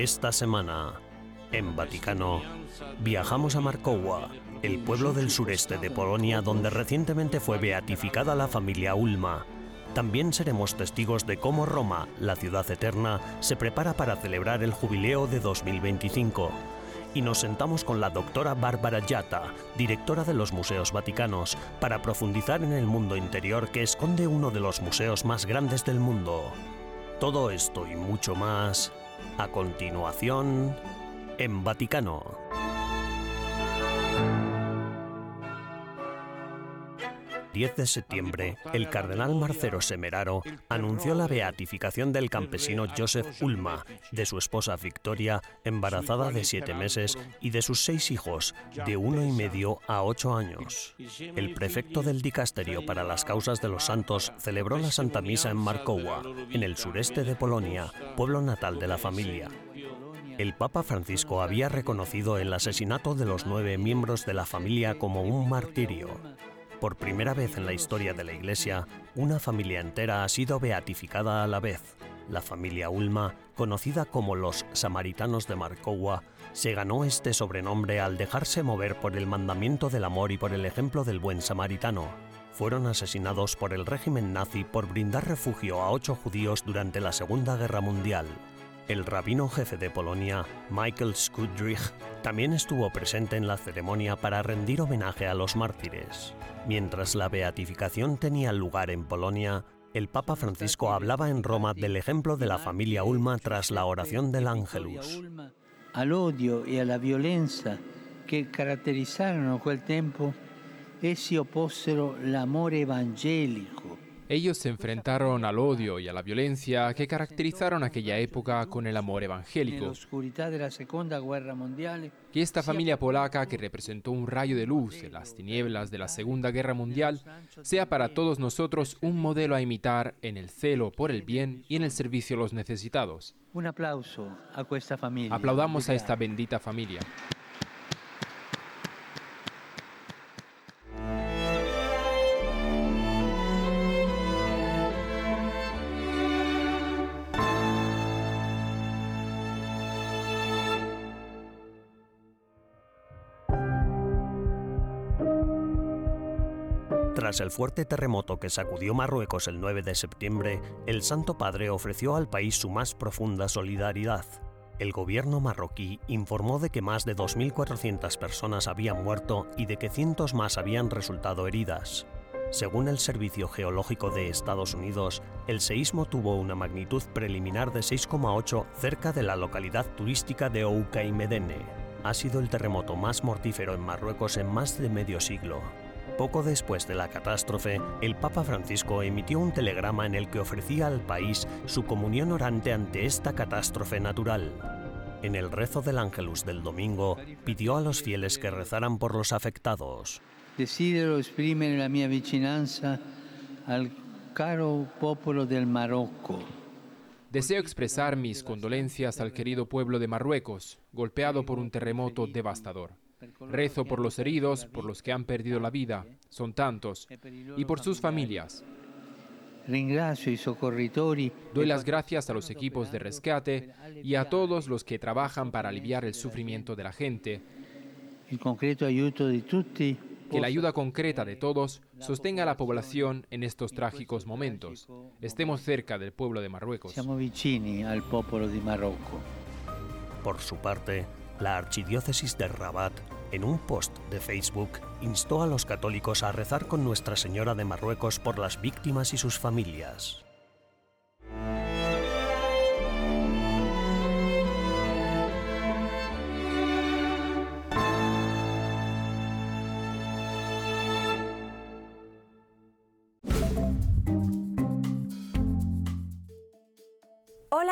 Esta semana, en Vaticano, viajamos a Markowa, el pueblo del sureste de Polonia donde recientemente fue beatificada la familia Ulma. También seremos testigos de cómo Roma, la ciudad eterna, se prepara para celebrar el jubileo de 2025 y nos sentamos con la doctora Bárbara Yatta, directora de los Museos Vaticanos, para profundizar en el mundo interior que esconde uno de los museos más grandes del mundo. Todo esto y mucho más a continuación en Vaticano. 10 de septiembre, el cardenal Marcelo Semeraro anunció la beatificación del campesino Joseph Ulma, de su esposa Victoria, embarazada de siete meses, y de sus seis hijos, de uno y medio a ocho años. El prefecto del dicasterio para las causas de los santos celebró la Santa Misa en Markowa, en el sureste de Polonia, pueblo natal de la familia. El Papa Francisco había reconocido el asesinato de los nueve miembros de la familia como un martirio. Por primera vez en la historia de la Iglesia, una familia entera ha sido beatificada a la vez. La familia Ulma, conocida como los Samaritanos de Markowa, se ganó este sobrenombre al dejarse mover por el mandamiento del amor y por el ejemplo del buen samaritano. Fueron asesinados por el régimen nazi por brindar refugio a ocho judíos durante la Segunda Guerra Mundial. El rabino jefe de Polonia, Michael Skudrich, también estuvo presente en la ceremonia para rendir homenaje a los mártires. Mientras la beatificación tenía lugar en Polonia, el Papa Francisco hablaba en Roma del ejemplo de la familia Ulma tras la oración del Ángelus. Al odio y a la violencia que caracterizaron aquel tiempo, essi opposero l'amore evangelico ellos se enfrentaron al odio y a la violencia que caracterizaron aquella época con el amor evangélico. Que esta familia polaca que representó un rayo de luz en las tinieblas de la Segunda Guerra Mundial sea para todos nosotros un modelo a imitar en el celo por el bien y en el servicio a los necesitados. Un aplauso a esta familia. Aplaudamos a esta bendita familia. Tras el fuerte terremoto que sacudió Marruecos el 9 de septiembre, el Santo Padre ofreció al país su más profunda solidaridad. El gobierno marroquí informó de que más de 2.400 personas habían muerto y de que cientos más habían resultado heridas. Según el Servicio Geológico de Estados Unidos, el seísmo tuvo una magnitud preliminar de 6,8 cerca de la localidad turística de Ouka y Medene. Ha sido el terremoto más mortífero en Marruecos en más de medio siglo. Poco después de la catástrofe, el Papa Francisco emitió un telegrama en el que ofrecía al país su comunión orante ante esta catástrofe natural. En el rezo del Ángelus del domingo, pidió a los fieles que rezaran por los afectados. Desidero exprimere la mia vicinanza al caro popolo del Marocco. Deseo expresar mis condolencias al querido pueblo de Marruecos, golpeado por un terremoto devastador. Rezo por los heridos, por los que han perdido la vida, son tantos, y por sus familias. Doy las gracias a los equipos de rescate y a todos los que trabajan para aliviar el sufrimiento de la gente. Que la ayuda concreta de todos sostenga a la población en estos trágicos momentos. Estemos cerca del pueblo de Marruecos. Por su parte, la Archidiócesis de Rabat, en un post de Facebook, instó a los católicos a rezar con Nuestra Señora de Marruecos por las víctimas y sus familias.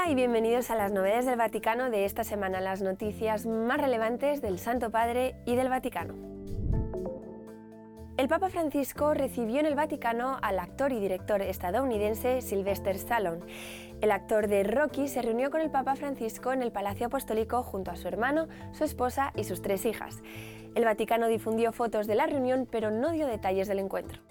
Y bienvenidos a las novedades del Vaticano de esta semana, las noticias más relevantes del Santo Padre y del Vaticano. El Papa Francisco recibió en el Vaticano al actor y director estadounidense Sylvester Stallone. El actor de Rocky se reunió con el Papa Francisco en el Palacio Apostólico junto a su hermano, su esposa y sus tres hijas. El Vaticano difundió fotos de la reunión pero no dio detalles del encuentro.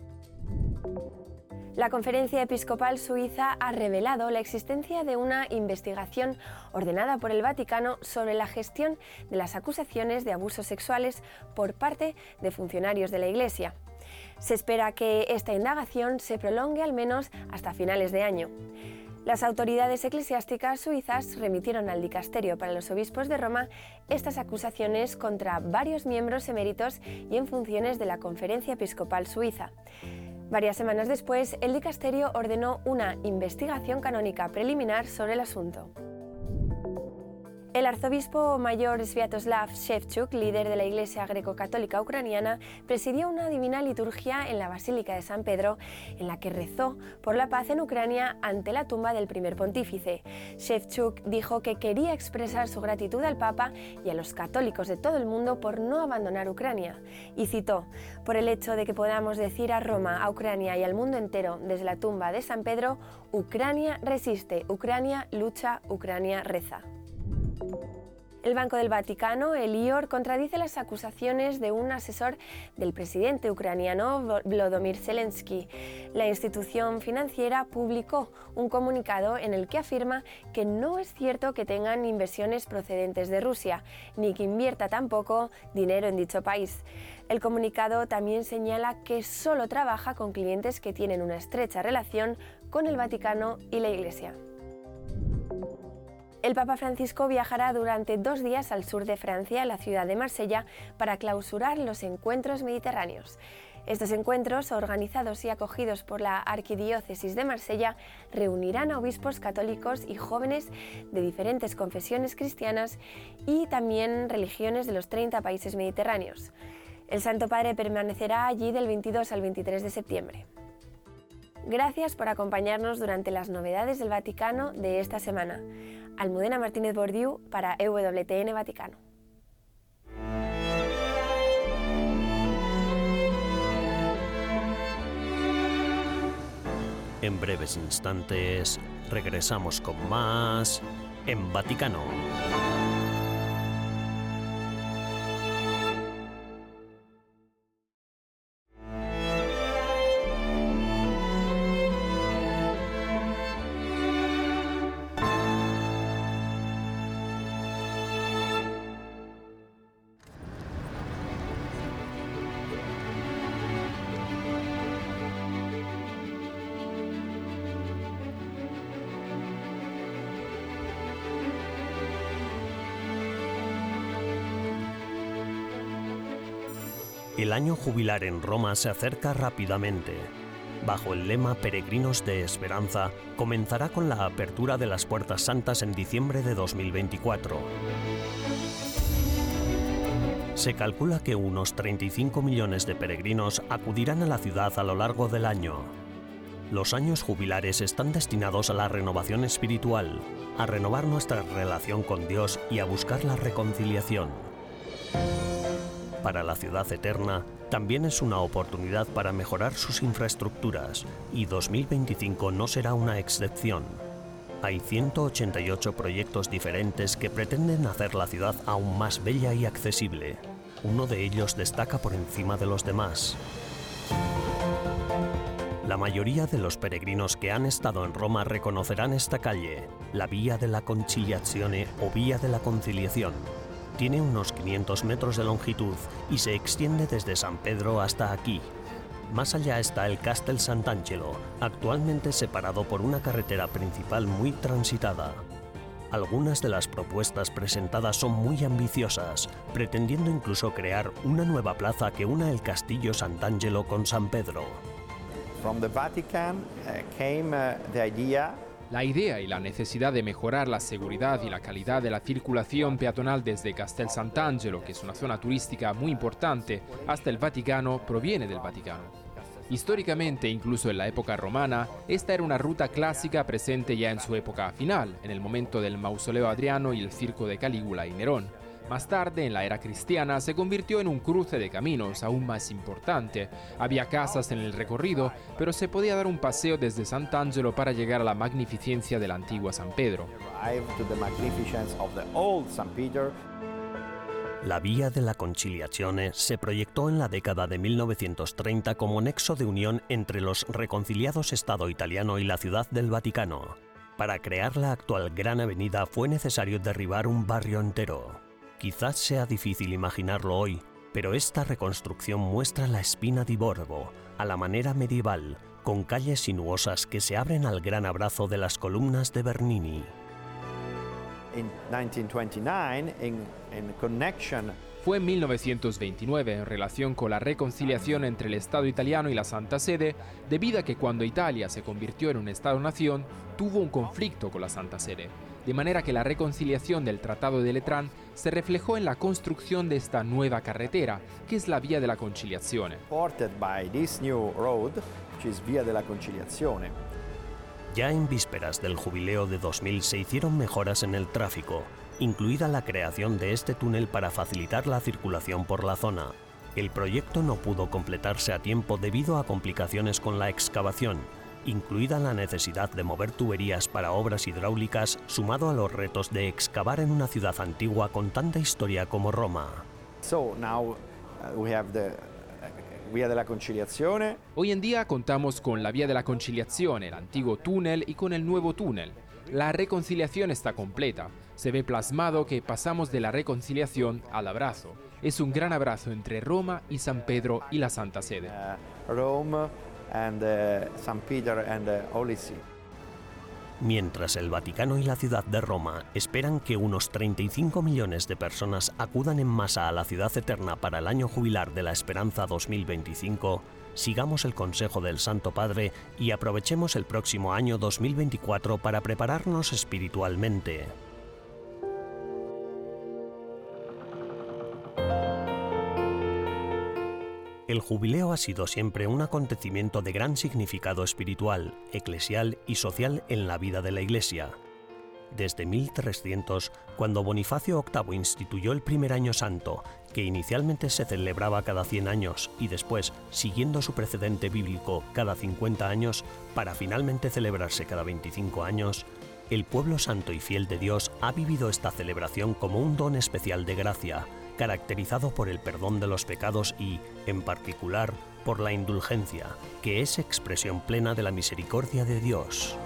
La Conferencia Episcopal Suiza ha revelado la existencia de una investigación ordenada por el Vaticano sobre la gestión de las acusaciones de abusos sexuales por parte de funcionarios de la Iglesia. Se espera que esta indagación se prolongue al menos hasta finales de año. Las autoridades eclesiásticas suizas remitieron al Dicasterio para los Obispos de Roma estas acusaciones contra varios miembros eméritos y en funciones de la Conferencia Episcopal Suiza. Varias semanas después, el dicasterio ordenó una investigación canónica preliminar sobre el asunto. El arzobispo mayor Sviatoslav Shevchuk, líder de la Iglesia greco-católica ucraniana, presidió una divina liturgia en la Basílica de San Pedro, en la que rezó por la paz en Ucrania ante la tumba del primer pontífice. Shevchuk dijo que quería expresar su gratitud al Papa y a los católicos de todo el mundo por no abandonar Ucrania. Y citó, por el hecho de que podamos decir a Roma, a Ucrania y al mundo entero desde la tumba de San Pedro, Ucrania resiste, Ucrania lucha, Ucrania reza. El Banco del Vaticano, el IOR, contradice las acusaciones de un asesor del presidente ucraniano Volodymyr Zelensky. La institución financiera publicó un comunicado en el que afirma que no es cierto que tengan inversiones procedentes de Rusia, ni que invierta tampoco dinero en dicho país. El comunicado también señala que solo trabaja con clientes que tienen una estrecha relación con el Vaticano y la Iglesia. El Papa Francisco viajará durante dos días al sur de Francia, a la ciudad de Marsella, para clausurar los encuentros mediterráneos. Estos encuentros, organizados y acogidos por la Arquidiócesis de Marsella, reunirán a obispos católicos y jóvenes de diferentes confesiones cristianas y también religiones de los 30 países mediterráneos. El Santo Padre permanecerá allí del 22 al 23 de septiembre. Gracias por acompañarnos durante las novedades del Vaticano de esta semana. Almudena Martínez Bordiú para EWTN Vaticano. En breves instantes regresamos con más en Vaticano. Año jubilar en Roma se acerca rápidamente. Bajo el lema Peregrinos de Esperanza, comenzará con la apertura de las Puertas Santas en diciembre de 2024. Se calcula que unos 35 millones de peregrinos acudirán a la ciudad a lo largo del año. Los años jubilares están destinados a la renovación espiritual, a renovar nuestra relación con Dios y a buscar la reconciliación para la ciudad eterna también es una oportunidad para mejorar sus infraestructuras y 2025 no será una excepción. Hay 188 proyectos diferentes que pretenden hacer la ciudad aún más bella y accesible. Uno de ellos destaca por encima de los demás. La mayoría de los peregrinos que han estado en Roma reconocerán esta calle, la Vía de la Conciliazione o Vía de la Conciliación, tiene unos 500 metros de longitud y se extiende desde San Pedro hasta aquí. Más allá está el Castel Sant'Angelo, actualmente separado por una carretera principal muy transitada. Algunas de las propuestas presentadas son muy ambiciosas, pretendiendo incluso crear una nueva plaza que una el Castillo Sant'Angelo con San Pedro. From the Vatican uh, came the idea la idea y la necesidad de mejorar la seguridad y la calidad de la circulación peatonal desde Castel Sant'Angelo, que es una zona turística muy importante, hasta el Vaticano proviene del Vaticano. Históricamente, incluso en la época romana, esta era una ruta clásica presente ya en su época final, en el momento del mausoleo Adriano y el circo de Calígula y Nerón. Más tarde, en la era cristiana, se convirtió en un cruce de caminos aún más importante. Había casas en el recorrido, pero se podía dar un paseo desde Sant'Angelo para llegar a la magnificencia de la antigua San Pedro. La Vía de la Conciliazione se proyectó en la década de 1930 como nexo de unión entre los reconciliados Estado italiano y la Ciudad del Vaticano. Para crear la actual Gran Avenida fue necesario derribar un barrio entero. Quizás sea difícil imaginarlo hoy, pero esta reconstrucción muestra la espina di Borgo, a la manera medieval, con calles sinuosas que se abren al gran abrazo de las columnas de Bernini. In 1929, in, in connection Fue en 1929, en relación con la reconciliación entre el Estado italiano y la Santa Sede, debido a que cuando Italia se convirtió en un Estado-nación, tuvo un conflicto con la Santa Sede, de manera que la reconciliación del Tratado de Letrán se reflejó en la construcción de esta nueva carretera, que es la Vía de la Conciliazione. supported by this new road, which is Via della Conciliazione. Ya en vísperas del jubileo de 2000 se hicieron mejoras en el tráfico, incluida la creación de este túnel para facilitar la circulación por la zona. El proyecto no pudo completarse a tiempo debido a complicaciones con la excavación, incluida la necesidad de mover tuberías para obras hidráulicas, sumado a los retos de excavar en una ciudad antigua con tanta historia como Roma. So now uh, we have the uh, Conciliazione, Hoy en día contamos con la Vía de la Conciliazione, el antiguo túnel y con el nuevo túnel. La reconciliación está completa. Se ve plasmado que pasamos de la reconciliación al abrazo. Es un gran abrazo entre Roma y San Pedro y la Santa Sede. uh, Rome and uh, St. Peter and See. Mientras el Vaticano y la ciudad de Roma esperan que unos 35 millones de personas acudan en masa a la ciudad eterna para el año jubilar de la Esperanza 2025, sigamos el consejo del Santo Padre y aprovechemos el próximo año 2024 para prepararnos espiritualmente. El jubileo ha sido siempre un acontecimiento de gran significado espiritual, eclesial y social en la vida de la Iglesia. Desde 1300, cuando Bonifacio VIII instituyó el primer año santo, que inicialmente se celebraba cada 100 años y después, siguiendo su precedente bíblico, cada 50 años, para finalmente celebrarse cada 25 años, el pueblo santo y fiel de Dios ha vivido esta celebración como un don especial de gracia, caracterizado por el perdón de los pecados y, en particular, por la indulgencia, que es expresión plena de la misericordia de Dios.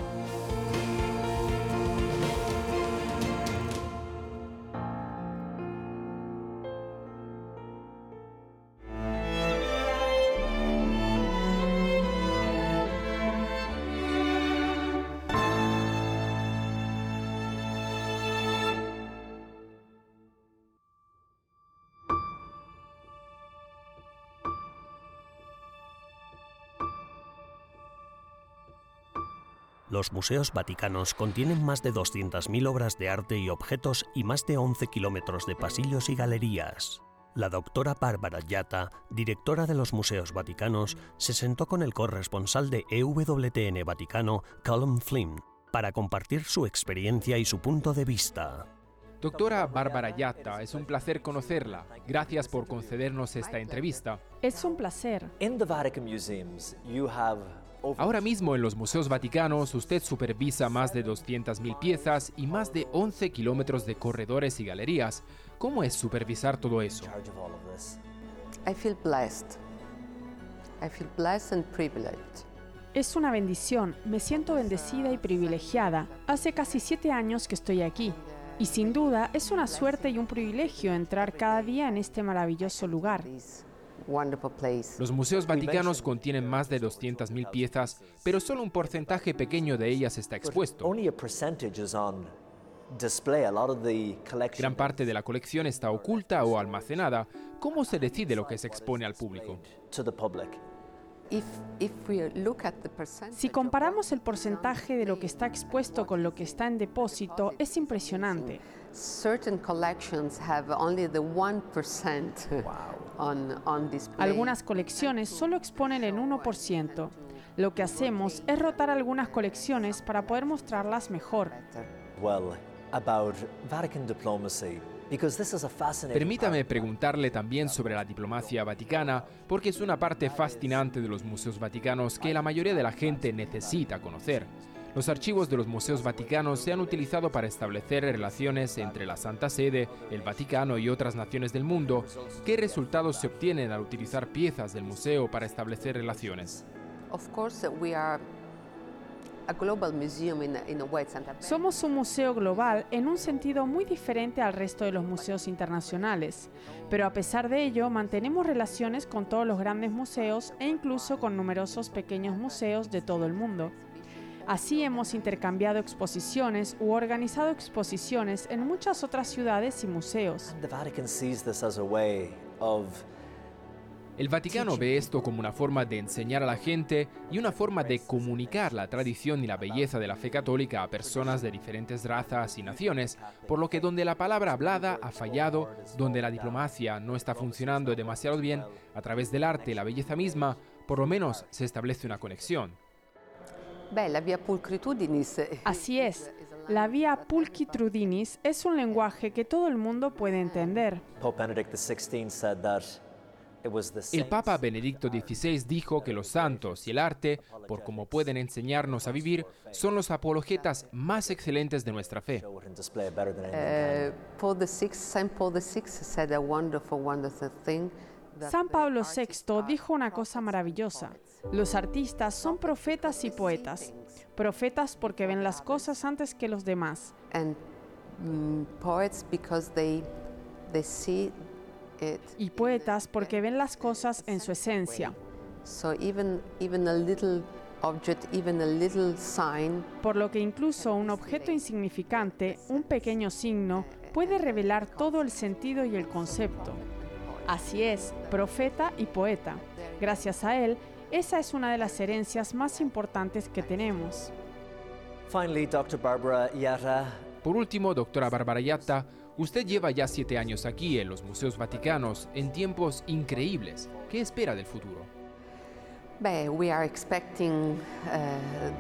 Los museos vaticanos contienen más de 200.000 obras de arte y objetos y más de 11 kilómetros de pasillos y galerías. La doctora Bárbara Yatta, directora de los Museos Vaticanos, se sentó con el corresponsal de EWTN Vaticano, Callum Flynn, para compartir su experiencia y su punto de vista. Doctora Bárbara Yatta, es un placer conocerla. Gracias por concedernos esta entrevista. Es un placer. In the Vatican museums, you have Ahora mismo en los museos vaticanos usted supervisa más de 200.000 piezas y más de 11 kilómetros de corredores y galerías. ¿Cómo es supervisar todo eso? charge of all of this. I feel blessed. I feel blessed and privileged. Es una bendición. Me siento bendecida y privilegiada. Hace casi siete años que estoy aquí. Y sin duda es una suerte y un privilegio entrar cada día en este maravilloso lugar. This wonderful place. Los museos vaticanos contienen más de 200.000 piezas, pero solo un porcentaje pequeño de ellas está expuesto. Only a percentage is on display. A lot of the collection Gran parte de la colección está oculta o almacenada. ¿Cómo se decide lo que se expone al público? Si comparamos el porcentaje de lo que está expuesto con lo que está en depósito, es impresionante. certain collections have only the 1% on, on display. Algunas colecciones solo exponen el 1%. Lo que hacemos es rotar algunas colecciones para poder mostrarlas mejor. Permítame preguntarle también sobre la diplomacia vaticana, porque es una parte fascinante de los museos vaticanos que la mayoría de la gente necesita conocer. Los archivos de los museos vaticanos se han utilizado para establecer relaciones entre la Santa Sede, el Vaticano y otras naciones del mundo. ¿Qué resultados se obtienen al utilizar piezas del museo para establecer relaciones? Somos un museo global en un sentido muy diferente al resto de los museos internacionales, pero a pesar de ello mantenemos relaciones con todos los grandes museos e incluso con numerosos pequeños museos de todo el mundo. Así hemos intercambiado exposiciones u organizado exposiciones en muchas otras ciudades y museos. El Vaticano ve esto como una forma de enseñar a la gente y una forma de comunicar la tradición y la belleza de la fe católica a personas de diferentes razas y naciones, por lo que donde la palabra hablada ha fallado, donde la diplomacia no está funcionando demasiado bien, a través del arte y la belleza misma, por lo menos se establece una conexión. Así es. La vía Pulchitrudinis es un lenguaje que todo el mundo puede entender. El Papa Benedicto XVI dijo que los santos y el arte, por como pueden enseñarnos a vivir, son los apologetas más excelentes de nuestra fe. San Pablo VI dijo una cosa maravillosa. Los artistas son profetas y poetas. Profetas porque ven las cosas antes que los demás. Mm, y poetas porque ven las cosas en su esencia. Por lo que incluso un objeto insignificante, un pequeño signo, puede revelar todo el sentido y el concepto. Así es, profeta y poeta. Gracias a él, esa es una de las herencias más importantes que tenemos. Por último, doctora Barbara Yatta, usted lleva ya siete años aquí en los museos vaticanos en tiempos increíbles. ¿Qué espera del futuro? we are expecting uh,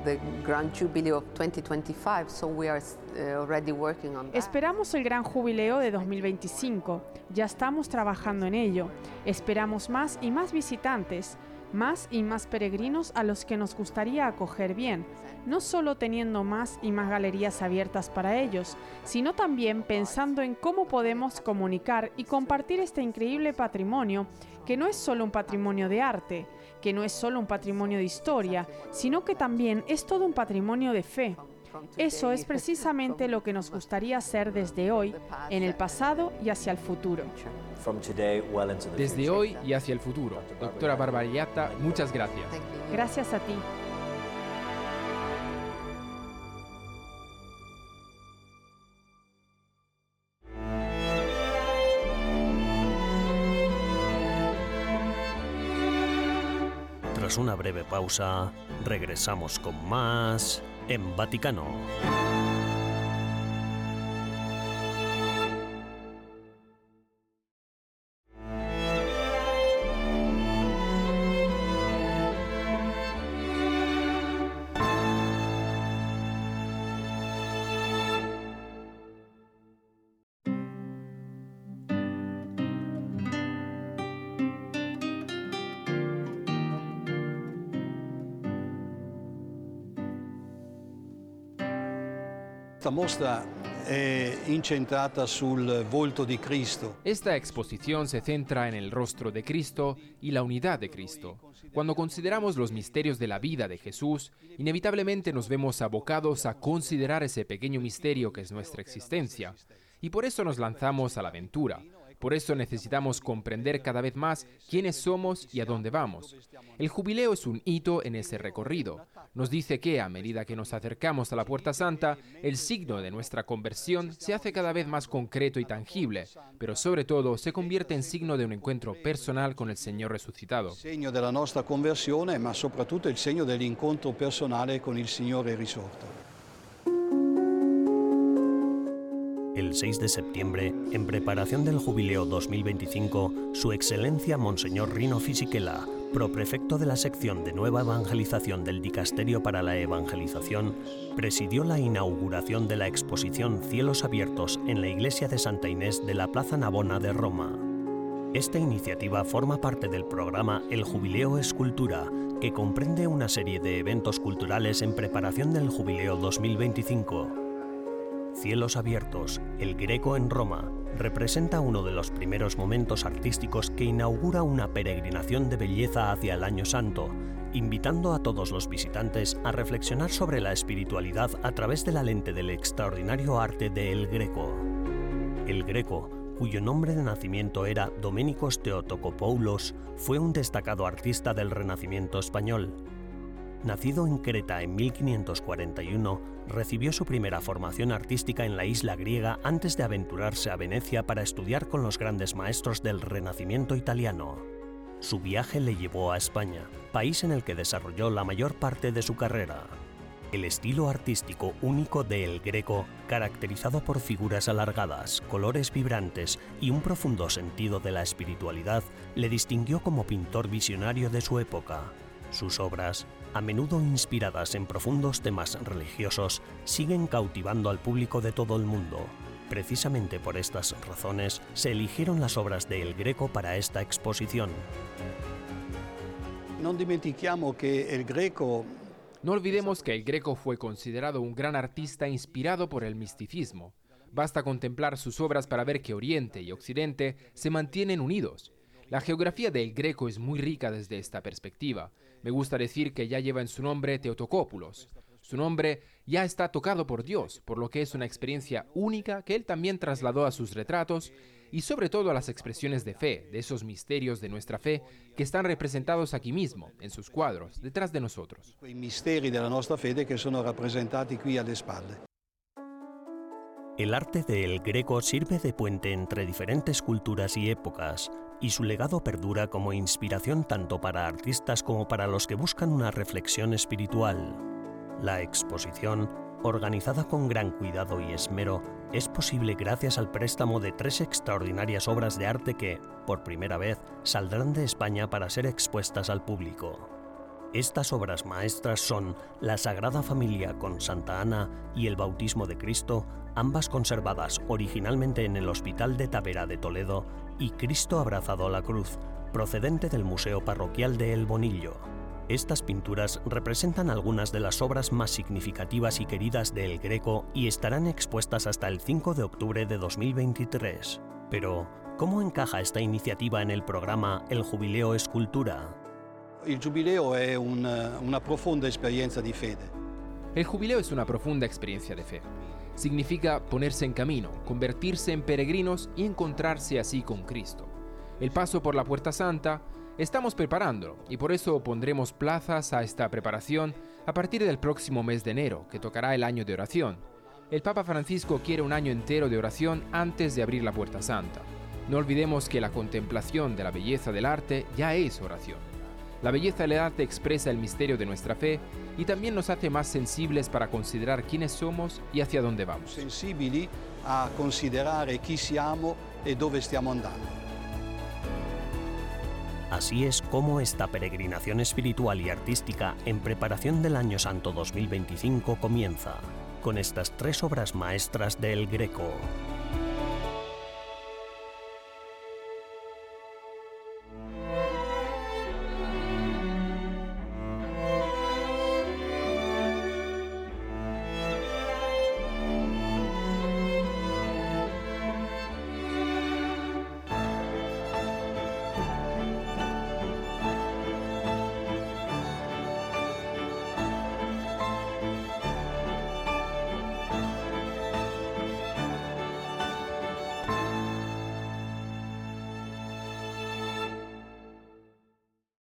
the Grand Jubilee of 2025, so we are uh, already working on that. Esperamos el Gran Jubileo de 2025. Ya estamos trabajando en ello. Esperamos más y más visitantes más y más peregrinos a los que nos gustaría acoger bien, no solo teniendo más y más galerías abiertas para ellos, sino también pensando en cómo podemos comunicar y compartir este increíble patrimonio, que no es solo un patrimonio de arte, que no es solo un patrimonio de historia, sino que también es todo un patrimonio de fe. Eso es precisamente lo que nos gustaría hacer desde hoy, en el pasado y hacia el futuro. Desde hoy y hacia el futuro. Doctora Barbariata, muchas gracias. Gracias a ti. Tras una breve pausa, regresamos con más en Vaticano. Esta exposición se centra en el rostro de Cristo y la unidad de Cristo. Cuando consideramos los misterios de la vida de Jesús, inevitablemente nos vemos abocados a considerar ese pequeño misterio que es nuestra existencia. Y por eso nos lanzamos a la aventura por eso necesitamos comprender cada vez más quiénes somos y a dónde vamos. El jubileo es un hito en ese recorrido. Nos dice que a medida que nos acercamos a la Puerta Santa, el signo de nuestra conversión se hace cada vez más concreto y tangible, pero sobre todo se convierte en signo de un encuentro personal con el Señor resucitado. Signo de nuestra conversión, pero sobre todo el signo del encuentro personal con el Señor risorto. El 6 de septiembre, en preparación del Jubileo 2025, Su Excelencia Monseñor Rino Fisichella, proprefecto de la sección de Nueva Evangelización del Dicasterio para la Evangelización, presidió la inauguración de la exposición Cielos Abiertos en la iglesia de Santa Inés de la Plaza Navona de Roma. Esta iniciativa forma parte del programa El Jubileo Escultura, que comprende una serie de eventos culturales en preparación del Jubileo 2025. Cielos Abiertos, el Greco en Roma, representa uno de los primeros momentos artísticos que inaugura una peregrinación de belleza hacia el Año Santo, invitando a todos los visitantes a reflexionar sobre la espiritualidad a través de la lente del extraordinario arte de El Greco. El Greco, cuyo nombre de nacimiento era Doménicos Teotocopoulos, fue un destacado artista del Renacimiento español. Nacido en Creta en 1541, recibió su primera formación artística en la isla griega antes de aventurarse a Venecia para estudiar con los grandes maestros del Renacimiento italiano. Su viaje le llevó a España, país en el que desarrolló la mayor parte de su carrera. El estilo artístico único de El Greco, caracterizado por figuras alargadas, colores vibrantes y un profundo sentido de la espiritualidad, le distinguió como pintor visionario de su época. Sus obras, a menudo inspiradas en profundos temas religiosos, siguen cautivando al público de todo el mundo. Precisamente por estas razones se eligieron las obras de El Greco para esta exposición. Non dimentichiamo che El Greco No olvidemos que el Greco fue considerado un gran artista inspirado por el misticismo. Basta contemplar sus obras para ver que Oriente y Occidente se mantienen unidos. La geografía del Greco es muy rica desde esta perspectiva. Me gusta decir que ya lleva en su nombre Teotocópulos. Su nombre ya está tocado por Dios, por lo que es una experiencia única que él también trasladó a sus retratos y sobre todo a las expresiones de fe, de esos misterios de nuestra fe que están representados aquí mismo, en sus cuadros, detrás de nosotros. nostra fede che sono rappresentati qui alle spalle. El arte de El Greco sirve de puente entre diferentes culturas y épocas, y su legado perdura como inspiración tanto para artistas como para los que buscan una reflexión espiritual. La exposición, organizada con gran cuidado y esmero, es posible gracias al préstamo de tres extraordinarias obras de arte que, por primera vez, saldrán de España para ser expuestas al público. Estas obras maestras son La Sagrada Familia con Santa Ana y El Bautismo de Cristo, ambas conservadas originalmente en el Hospital de Tavera de Toledo, y Cristo abrazado a la cruz, procedente del Museo Parroquial de El Bonillo. Estas pinturas representan algunas de las obras más significativas y queridas de El Greco y estarán expuestas hasta el 5 de octubre de 2023. Pero, ¿cómo encaja esta iniciativa en el programa El Jubileo Escultura? Il Giubileo è un- una profonda esperienza di fede. El jubileo es una profunda experiencia de fe. Significa ponerse en camino, convertirse en peregrinos y encontrarse así con Cristo. El paso por la Puerta Santa estamos preparándolo y por eso pondremos plazas a esta preparación a partir del próximo mes de enero, que tocará el año de oración. El Papa Francisco quiere un año entero de oración antes de abrir la Puerta Santa. No olvidemos que la contemplación de la belleza del arte ya es oración. La belleza del arte expresa el misterio de nuestra fe y también nos hace más sensibles para considerar quiénes somos y hacia dónde vamos. Sensibili a considerare chi siamo e dove stiamo andando. Así es como esta peregrinación espiritual y artística en preparación del Año Santo 2025 comienza, con estas tres obras maestras del Greco.